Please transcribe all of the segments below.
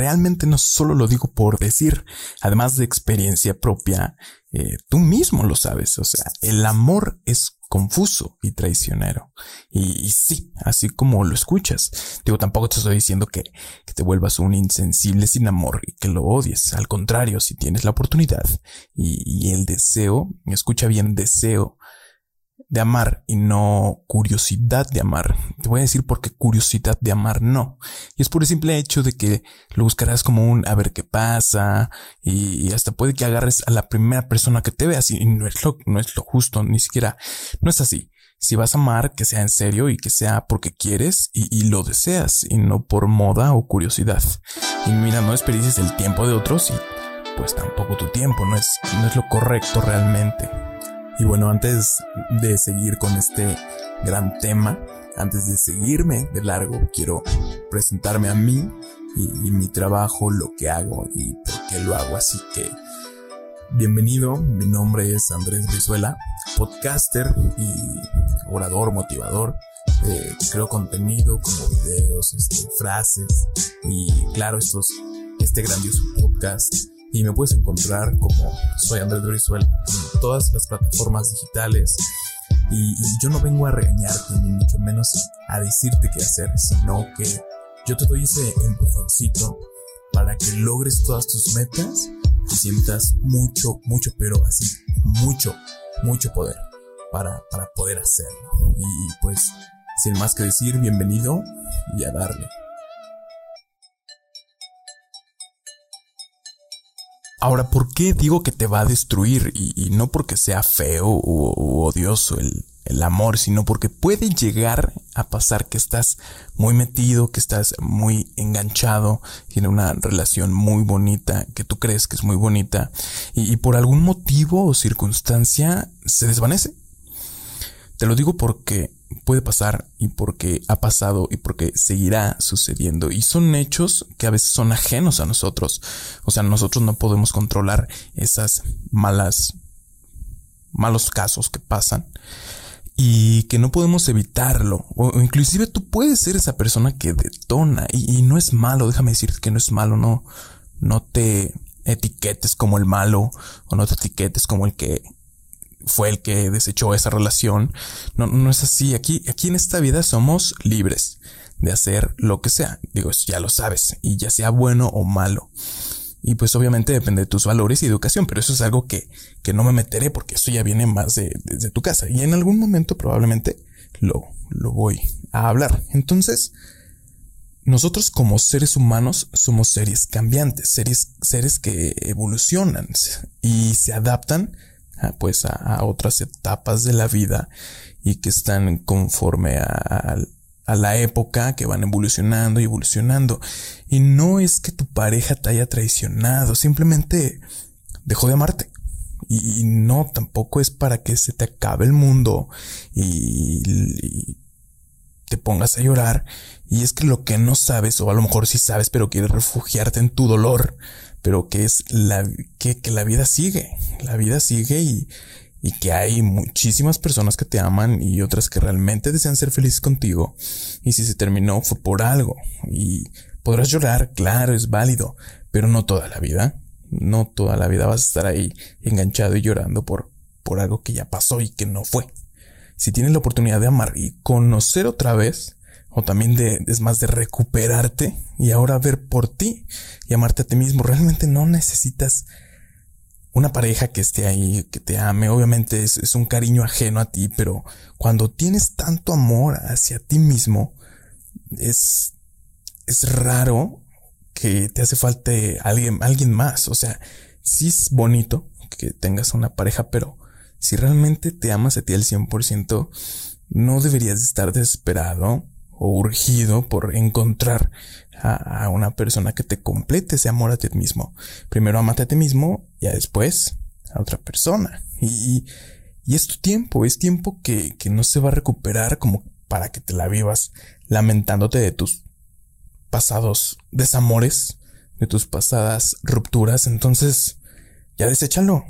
realmente no solo lo digo por decir, además de experiencia propia, eh, tú mismo lo sabes, o sea, el amor es confuso y traicionero. Y, sí, así como lo escuchas. Digo, tampoco te estoy diciendo que, que, te vuelvas un insensible sin amor y que lo odies. Al contrario, si tienes la oportunidad y, y el deseo, escucha bien, deseo de amar y no curiosidad de amar. Te voy a decir por qué curiosidad de amar no. Y es por el simple hecho de que lo buscarás como un a ver qué pasa y hasta puede que agarres a la primera persona que te veas y no es lo, no es lo justo, ni siquiera, no es así. Si vas a amar, que sea en serio y que sea porque quieres y, lo deseas y no por moda o curiosidad. Y mira, no desperdicies el tiempo de otros y pues tampoco tu tiempo, no es, no es lo correcto realmente. Y bueno, antes de seguir con este gran tema, antes de seguirme de largo, quiero presentarme a mí y, mi trabajo, lo que hago y por qué lo hago. Así que, bienvenido, mi nombre es Andrés Brizuela, podcaster y orador, motivador. Eh, creo contenido como videos, este, frases y claro, estos, este grandioso podcast y me puedes encontrar como soy Andrés Brizuela en todas las plataformas digitales. Y, yo no vengo a regañarte, ni mucho menos a decirte qué hacer, sino que yo te doy ese empujoncito para que logres todas tus metas y sientas mucho, mucho, pero así, mucho, mucho poder para, para poder hacerlo. Y pues, sin más que decir, bienvenido y a darle. Ahora, ¿por qué digo que te va a destruir? Y, no porque sea feo o, odioso el, el, amor, sino porque puede llegar a pasar que estás muy metido, que estás muy enganchado, tiene una relación muy bonita, que tú crees que es muy bonita, y por algún motivo o circunstancia se desvanece. Te lo digo porque puede pasar y porque ha pasado y porque seguirá sucediendo. Y son hechos que a veces son ajenos a nosotros. O sea, nosotros no podemos controlar esas malas, malos casos que pasan y que no podemos evitarlo. O inclusive tú puedes ser esa persona que detona y, no es malo. Déjame decirte que no es malo. No, no te etiquetes como el malo o no te etiquetes como el que fue el que desechó esa relación. No, no es así. Aquí, aquí en esta vida somos libres de hacer lo que sea. Digo, ya lo sabes, y ya sea bueno o malo. Y pues obviamente depende de tus valores y educación, pero eso es algo que, que no me meteré porque eso ya viene más de, desde tu casa. Y en algún momento probablemente lo, lo voy a hablar. Entonces, nosotros como seres humanos somos seres cambiantes, seres, seres que evolucionan y se adaptan pues a, otras etapas de la vida y que están conforme a, la época que van evolucionando y evolucionando. Y no es que tu pareja te haya traicionado, simplemente dejó de amarte. Y, no, tampoco es para que se te acabe el mundo y, y, te pongas a llorar. Y es que lo que no sabes, o a lo mejor sí sabes, pero quieres refugiarte en tu dolor, pero que es la, que, que la vida sigue, la vida sigue y, y que hay muchísimas personas que te aman y otras que realmente desean ser felices contigo. Y si se terminó fue por algo. Y podrás llorar, claro, es válido, pero no toda la vida. No toda la vida vas a estar ahí enganchado y llorando por, por algo que ya pasó y que no fue. Si tienes la oportunidad de amar y conocer otra vez, o también de, es más de recuperarte y ahora ver por ti y amarte a ti mismo. Realmente no necesitas una pareja que esté ahí, que te ame. Obviamente es, un cariño ajeno a ti, pero cuando tienes tanto amor hacia ti mismo, es, es raro que te hace falta alguien, alguien más. O sea, sí es bonito que tengas una pareja, pero si realmente te amas a ti al 100%, no deberías estar desesperado o urgido por encontrar a, una persona que te complete ese amor a ti mismo. Primero amate a ti mismo y después a otra persona. Y, y es tu tiempo, es tiempo que, que no se va a recuperar como para que te la vivas lamentándote de tus pasados desamores, de tus pasadas rupturas. Entonces, ya deséchalo.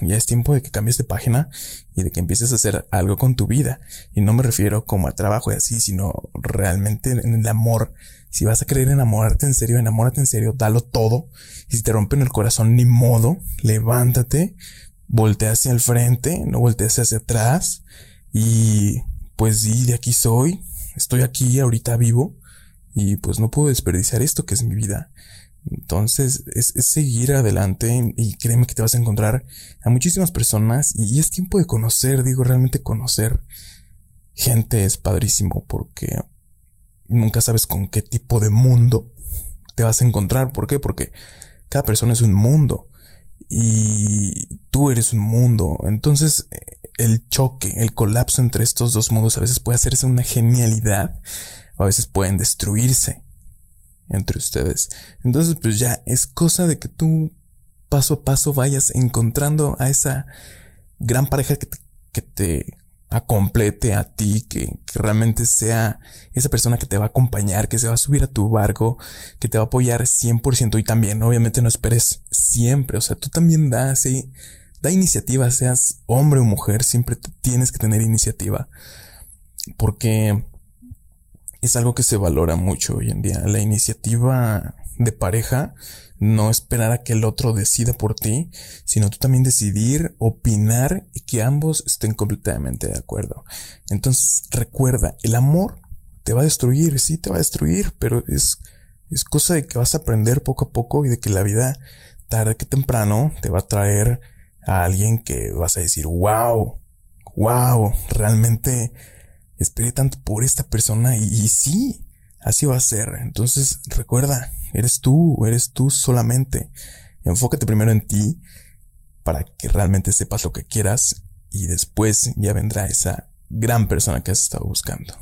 Ya es tiempo de que cambies de página y de que empieces a hacer algo con tu vida. Y no me refiero como a trabajo y así, sino realmente en el amor. Si vas a querer enamorarte en serio, enamórate en serio, dalo todo. Y si te rompen el corazón, ni modo, levántate, voltea hacia el frente, no voltees hacia atrás. Y pues sí, de aquí soy, estoy aquí ahorita vivo y pues no puedo desperdiciar esto que es mi vida. Entonces es, seguir adelante y créeme que te vas a encontrar a muchísimas personas y es tiempo de conocer, digo, realmente conocer gente es padrísimo porque nunca sabes con qué tipo de mundo te vas a encontrar. ¿Por qué? Porque cada persona es un mundo y tú eres un mundo. Entonces el choque, el colapso entre estos dos mundos a veces puede hacerse una genialidad o a veces pueden destruirse entre ustedes. Entonces, pues ya es cosa de que tú paso a paso vayas encontrando a esa gran pareja que te, que te acomplete a ti, que, que, realmente sea esa persona que te va a acompañar, que se va a subir a tu barco, que te va a apoyar 100% y también, obviamente no esperes siempre, o sea, tú también da así, da iniciativa, seas hombre o mujer, siempre tienes que tener iniciativa, porque es algo que se valora mucho hoy en día. La iniciativa de pareja, no esperar a que el otro decida por ti, sino tú también decidir, opinar y que ambos estén completamente de acuerdo. Entonces, recuerda, el amor te va a destruir, sí te va a destruir, pero es, es cosa de que vas a aprender poco a poco y de que la vida, tarde que temprano, te va a traer a alguien que vas a decir, wow, wow, realmente esperé tanto por esta persona y, sí, así va a ser. Entonces recuerda, eres tú, eres tú solamente. Enfócate primero en ti para que realmente sepas lo que quieras y después ya vendrá esa gran persona que has estado buscando.